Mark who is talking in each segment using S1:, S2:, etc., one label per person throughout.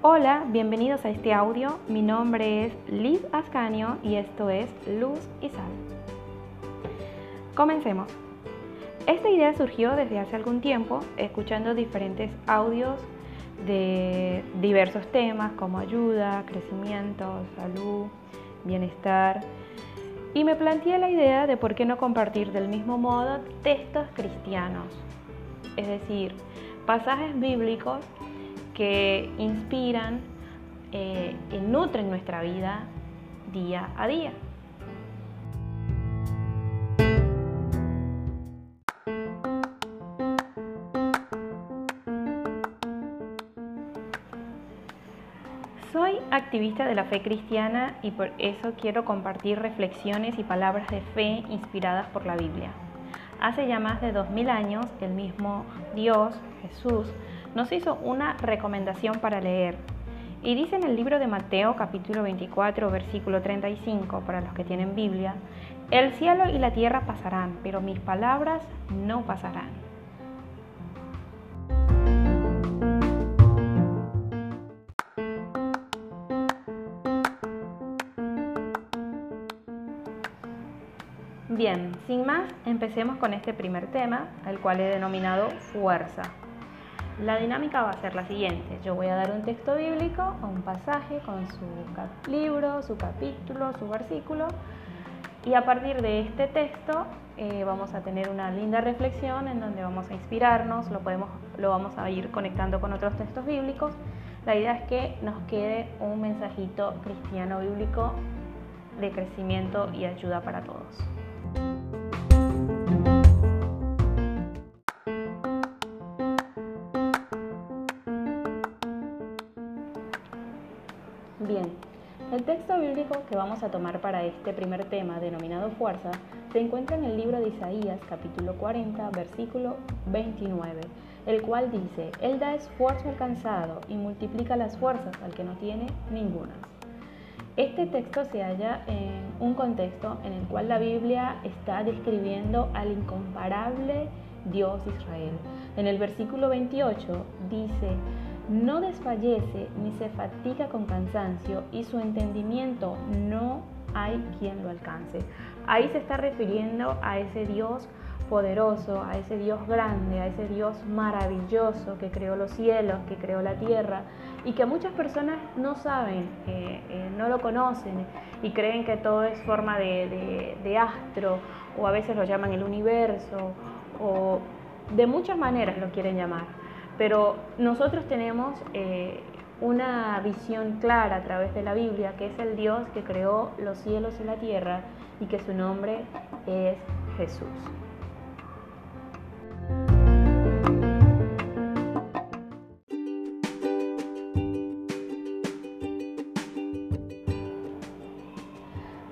S1: Hola, bienvenidos a este audio. Mi nombre es Liz Ascanio y esto es Luz y Sal. Comencemos. Esta idea surgió desde hace algún tiempo, escuchando diferentes audios de diversos temas como ayuda, crecimiento, salud, bienestar. Y me planteé la idea de por qué no compartir del mismo modo textos cristianos, es decir, pasajes bíblicos que inspiran eh, y nutren nuestra vida día a día. Soy activista de la fe cristiana y por eso quiero compartir reflexiones y palabras de fe inspiradas por la Biblia. Hace ya más de dos mil años, el mismo Dios, Jesús, nos hizo una recomendación para leer. Y dice en el libro de Mateo capítulo 24, versículo 35, para los que tienen Biblia, el cielo y la tierra pasarán, pero mis palabras no pasarán. Bien, sin más, empecemos con este primer tema, el cual he denominado fuerza. La dinámica va a ser la siguiente. Yo voy a dar un texto bíblico un pasaje con su libro, su capítulo, su versículo. Y a partir de este texto eh, vamos a tener una linda reflexión en donde vamos a inspirarnos, lo, podemos, lo vamos a ir conectando con otros textos bíblicos. La idea es que nos quede un mensajito cristiano bíblico de crecimiento y ayuda para todos. El texto bíblico que vamos a tomar para este primer tema denominado fuerza se encuentra en el libro de Isaías capítulo 40 versículo 29, el cual dice, Él da esfuerzo al cansado y multiplica las fuerzas al que no tiene ninguna. Este texto se halla en un contexto en el cual la Biblia está describiendo al incomparable Dios Israel. En el versículo 28 dice, no desfallece ni se fatiga con cansancio y su entendimiento no hay quien lo alcance. Ahí se está refiriendo a ese Dios poderoso, a ese Dios grande, a ese Dios maravilloso que creó los cielos, que creó la tierra y que muchas personas no saben, eh, no lo conocen y creen que todo es forma de, de astro o a veces lo llaman el universo o de muchas maneras lo quieren llamar. Pero nosotros tenemos eh, una visión clara a través de la Biblia, que es el Dios que creó los cielos y la tierra y que su nombre es Jesús.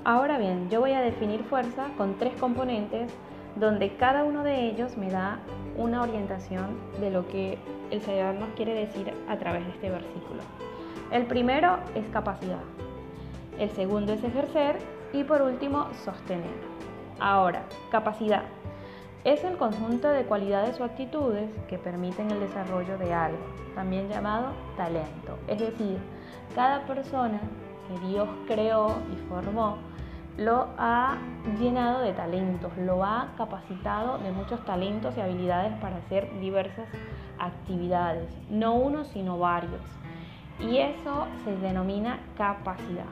S1: Ahora bien, yo voy a definir fuerza con tres componentes donde cada uno de ellos me da una orientación de lo que el Señor nos quiere decir a través de este versículo. El primero es capacidad, el segundo es ejercer y por último sostener. Ahora, capacidad es el conjunto de cualidades o actitudes que permiten el desarrollo de algo, también llamado talento. Es decir, cada persona que Dios creó y formó lo ha llenado de talentos, lo ha capacitado de muchos talentos y habilidades para hacer diversas actividades, no uno sino varios. Y eso se denomina capacidad.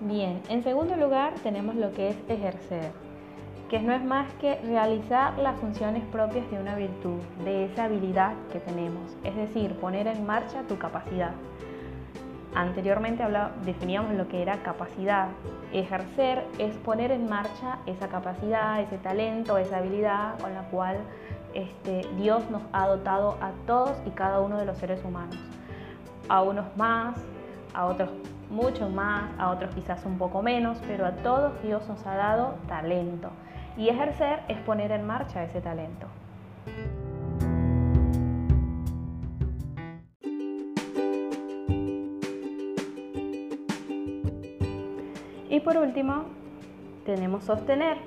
S1: Bien, en segundo lugar tenemos lo que es ejercer que no es más que realizar las funciones propias de una virtud, de esa habilidad que tenemos, es decir, poner en marcha tu capacidad. Anteriormente definíamos lo que era capacidad. Ejercer es poner en marcha esa capacidad, ese talento, esa habilidad con la cual este, Dios nos ha dotado a todos y cada uno de los seres humanos. A unos más, a otros mucho más, a otros quizás un poco menos, pero a todos Dios nos ha dado talento. Y ejercer es poner en marcha ese talento. Y por último, tenemos sostener,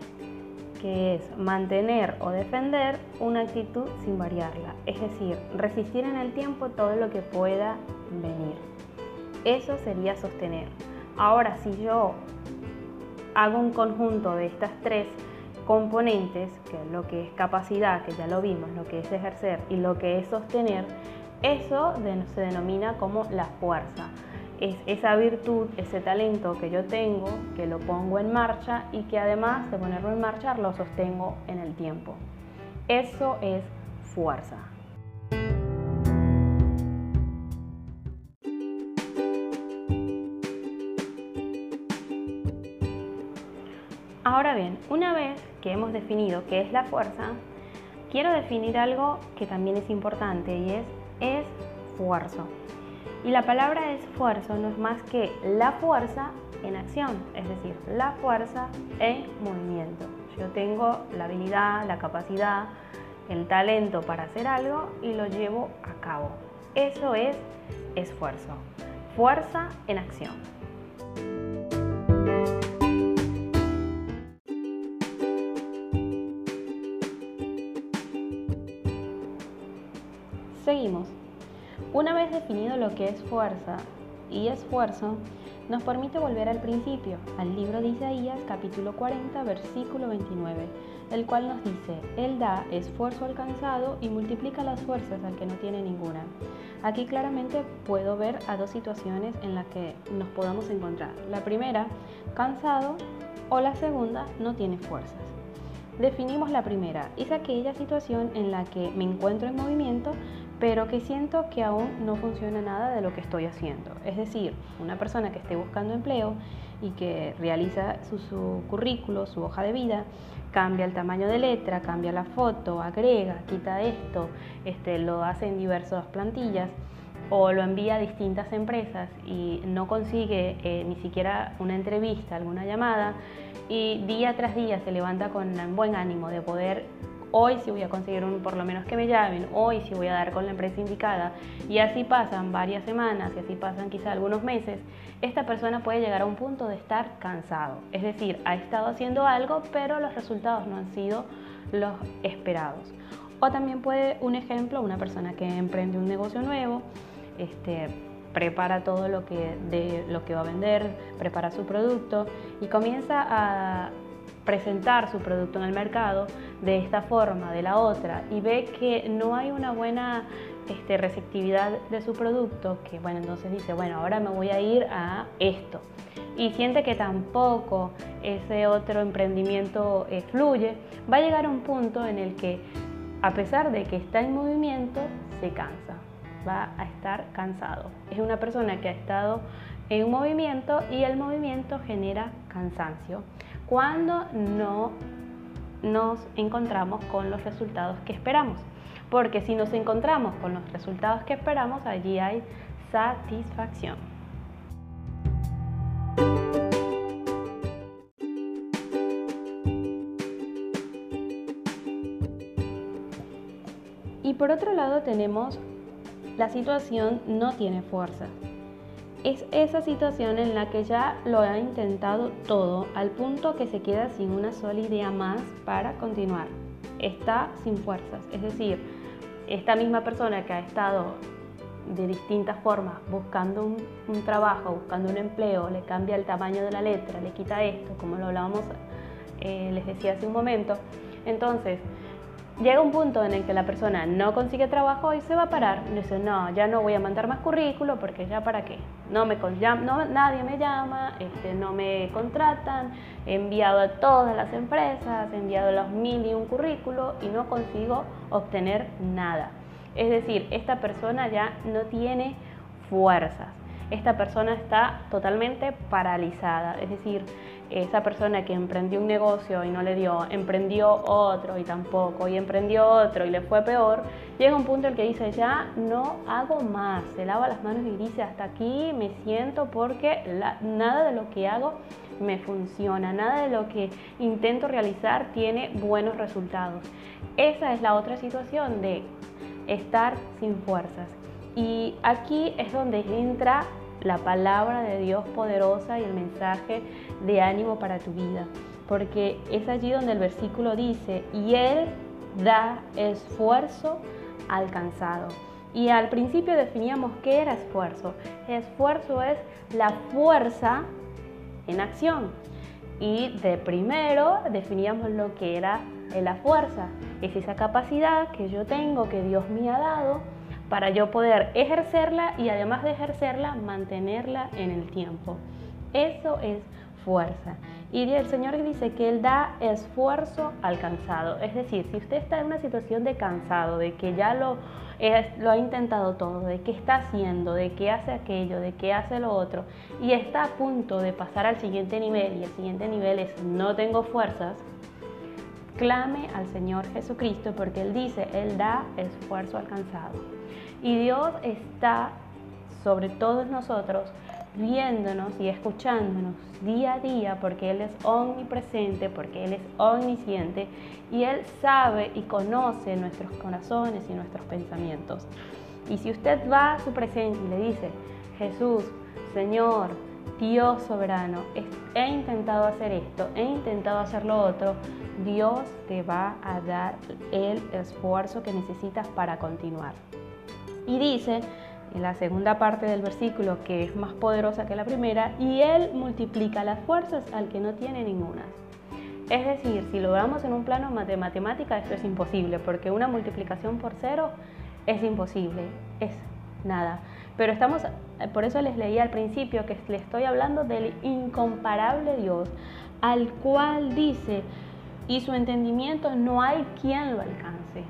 S1: que es mantener o defender una actitud sin variarla, es decir, resistir en el tiempo todo lo que pueda venir. Eso sería sostener. Ahora, si yo hago un conjunto de estas tres componentes, que es lo que es capacidad, que ya lo vimos, lo que es ejercer y lo que es sostener, eso se denomina como la fuerza. Es esa virtud, ese talento que yo tengo, que lo pongo en marcha y que además de ponerlo en marcha lo sostengo en el tiempo. Eso es fuerza. Ahora bien, una vez que hemos definido qué es la fuerza, quiero definir algo que también es importante y es esfuerzo. Y la palabra esfuerzo no es más que la fuerza en acción, es decir, la fuerza en movimiento. Yo tengo la habilidad, la capacidad, el talento para hacer algo y lo llevo a cabo. Eso es esfuerzo. Fuerza en acción. Seguimos. Una vez definido lo que es fuerza y esfuerzo, nos permite volver al principio, al libro de Isaías capítulo 40 versículo 29, el cual nos dice, Él da esfuerzo alcanzado y multiplica las fuerzas al que no tiene ninguna. Aquí claramente puedo ver a dos situaciones en las que nos podamos encontrar. La primera, cansado, o la segunda, no tiene fuerzas. Definimos la primera, es aquella situación en la que me encuentro en movimiento, pero que siento que aún no funciona nada de lo que estoy haciendo. Es decir, una persona que esté buscando empleo y que realiza su, currículo, su hoja de vida, cambia el tamaño de letra, cambia la foto, agrega, quita esto, este, lo hace en diversas plantillas o lo envía a distintas empresas y no consigue eh, ni siquiera una entrevista, alguna llamada, y día tras día se levanta con buen ánimo de poder hoy sí voy a conseguir un, por lo menos que me llamen, hoy sí voy a dar con la empresa indicada, y así pasan varias semanas y así pasan quizá algunos meses, esta persona puede llegar a un punto de estar cansado. Es decir, ha estado haciendo algo, pero los resultados no han sido los esperados. O también puede, un ejemplo, una persona que emprende un negocio nuevo, este, prepara todo lo que, de, lo que va a vender, prepara su producto y comienza a presentar su producto en el mercado de esta forma, de la otra, y ve que no hay una buena este, receptividad de su producto, que bueno, entonces dice, bueno, ahora me voy a ir a esto. Y siente que tampoco ese otro emprendimiento eh, fluye, va a llegar a un punto en el que, a pesar de que está en movimiento, se cansa, va a estar cansado. Es una persona que ha estado en un movimiento y el movimiento genera cansancio cuando no nos encontramos con los resultados que esperamos. Porque si nos encontramos con los resultados que esperamos, allí hay satisfacción. Y por otro lado tenemos la situación no tiene fuerza es esa situación en la que ya lo ha intentado todo al punto que se queda sin una sola idea más para continuar. Está sin fuerzas, es decir, esta misma persona que ha estado de distintas formas buscando un, trabajo, buscando un empleo, le cambia el tamaño de la letra, le quita esto, como lo hablábamos, eh, les decía hace un momento. Entonces, llega un punto en el que la persona no consigue trabajo y se va a parar. Dice, no, ya no voy a mandar más currículo porque ya para qué. No me no, nadie me llama, este, no me contratan, he enviado a todas las empresas, he enviado los mil y un currículo y no consigo obtener nada. Es decir, esta persona ya no tiene fuerzas. Esta persona está totalmente paralizada. Es decir, esa persona que emprendió un negocio y no le dio, emprendió otro y tampoco, y emprendió otro y le fue peor, llega un punto en el que dice, ya no hago más, se lava las manos y dice, hasta aquí me siento porque nada de lo que hago me funciona, nada de lo que intento realizar tiene buenos resultados. Esa es la otra situación de estar sin fuerzas. Y aquí es donde entra la palabra de Dios poderosa y el mensaje de ánimo para tu vida. Porque es allí donde el versículo dice, y Él da esfuerzo alcanzado. Y al principio definíamos qué era esfuerzo. Esfuerzo es la fuerza en acción. Y de primero definíamos lo que era la fuerza. Es esa capacidad que yo tengo, que Dios me ha dado, para yo poder ejercerla y además de ejercerla, mantenerla en el tiempo. Eso es fuerza. Y el Señor dice que Él da esfuerzo alcanzado. Es decir, si usted está en una situación de cansado, de que ya lo, ha intentado todo, de que está haciendo, de que hace aquello, de que hace lo otro, y está a punto de pasar al siguiente nivel, y el siguiente nivel es no tengo fuerzas, clame al Señor Jesucristo porque Él dice, Él da esfuerzo alcanzado. Y Dios está sobre todos nosotros viéndonos y escuchándonos día a día porque Él es omnipresente, porque Él es omnisciente y Él sabe y conoce nuestros corazones y nuestros pensamientos. Y si usted va a su presencia y le dice, Jesús, Señor, Dios soberano, he intentado hacer esto, he intentado hacer lo otro, Dios te va a dar el esfuerzo que necesitas para continuar. Y dice en la segunda parte del versículo, que es más poderosa que la primera, y Él multiplica las fuerzas al que no tiene ninguna. Es decir, si lo vemos en un plano de matemática, esto es imposible, porque una multiplicación por cero es imposible, es nada. Pero estamos, por eso les leí al principio que le estoy hablando del incomparable Dios, al cual dice, y su entendimiento no hay quien lo alcance.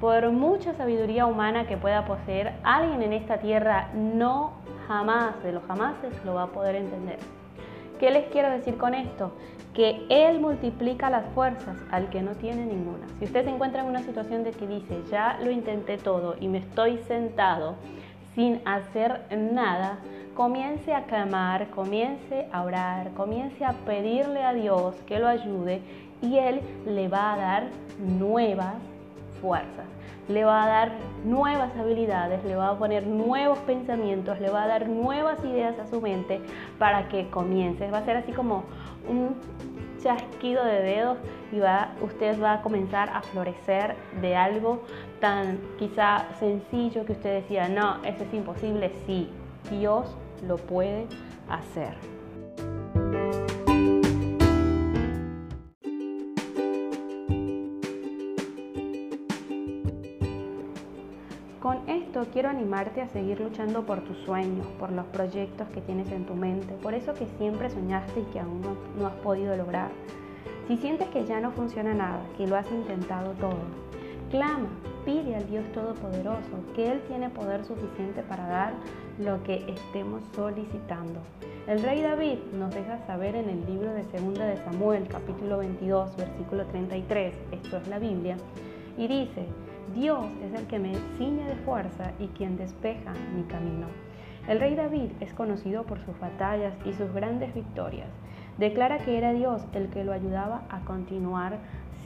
S1: Por mucha sabiduría humana que pueda poseer, alguien en esta tierra no jamás de los jamases lo va a poder entender. ¿Qué les quiero decir con esto? Que Él multiplica las fuerzas al que no tiene ninguna. Si usted se encuentra en una situación de que dice, ya lo intenté todo y me estoy sentado sin hacer nada, comience a clamar, comience a orar, comience a pedirle a Dios que lo ayude y Él le va a dar nuevas fuerzas, le va a dar nuevas habilidades, le va a poner nuevos pensamientos, le va a dar nuevas ideas a su mente para que comience. Va a ser así como un chasquido de dedos y va, usted va a comenzar a florecer de algo tan quizá sencillo que usted decía, no, eso es imposible, sí, Dios lo puede hacer. Con esto quiero animarte a seguir luchando por tus sueños, por los proyectos que tienes en tu mente, por eso que siempre soñaste y que aún no, has podido lograr. Si sientes que ya no funciona nada, que lo has intentado todo, clama, pide al Dios Todopoderoso que Él tiene poder suficiente para dar lo que estemos solicitando. El rey David nos deja saber en el libro de 2 de Samuel, capítulo 22, versículo 33, esto es la Biblia, y dice, Dios es el que me ciñe de fuerza y quien despeja mi camino. El rey David es conocido por sus batallas y sus grandes victorias. Declara que era Dios el que lo ayudaba a continuar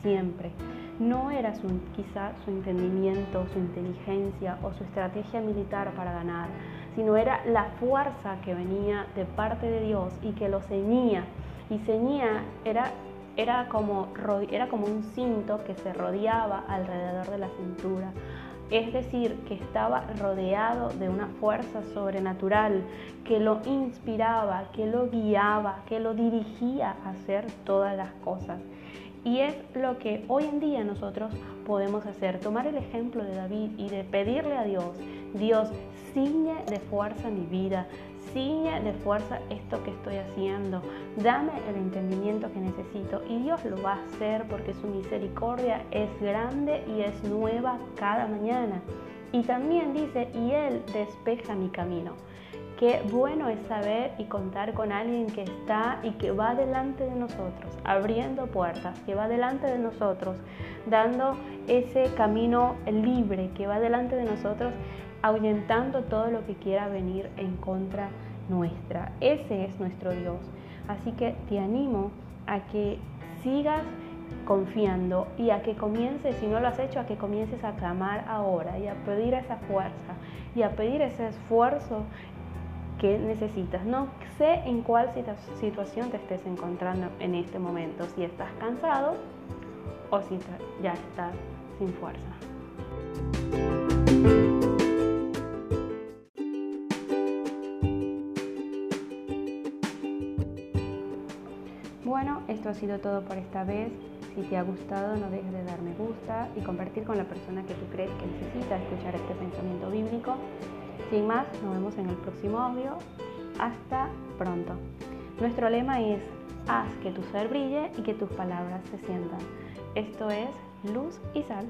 S1: siempre. No era su, quizá su entendimiento, su inteligencia o su estrategia militar para ganar, sino era la fuerza que venía de parte de Dios y que lo ceñía. Y ceñía era era como, era como un cinto que se rodeaba alrededor de la cintura. Es decir, que estaba rodeado de una fuerza sobrenatural que lo inspiraba, que lo guiaba, que lo dirigía a hacer todas las cosas. Y es lo que hoy en día nosotros podemos hacer, tomar el ejemplo de David y de pedirle a Dios, Dios, ciñe de fuerza mi vida, ciñe de fuerza esto que estoy haciendo, dame el entendimiento que necesito y Dios lo va a hacer porque su misericordia es grande y es nueva cada mañana. Y también dice, y Él despeja mi camino. Qué bueno es saber y contar con alguien que está y que va delante de nosotros, abriendo puertas, que va delante de nosotros, dando ese camino libre, que va delante de nosotros, ahuyentando todo lo que quiera venir en contra nuestra. Ese es nuestro Dios. Así que te animo a que sigas confiando y a que comiences, si no lo has hecho, a que comiences a clamar ahora y a pedir esa fuerza y a pedir ese esfuerzo qué necesitas. No sé en cuál situación te estés encontrando en este momento, si estás cansado o si ya estás sin fuerza. Bueno, esto ha sido todo por esta vez. Si te ha gustado, no dejes de dar me gusta y compartir con la persona que tú crees que necesita escuchar este pensamiento bíblico. Sin más, nos vemos en el próximo audio. Hasta pronto. Nuestro lema es, haz que tu ser brille y que tus palabras se sientan. Esto es luz y sal.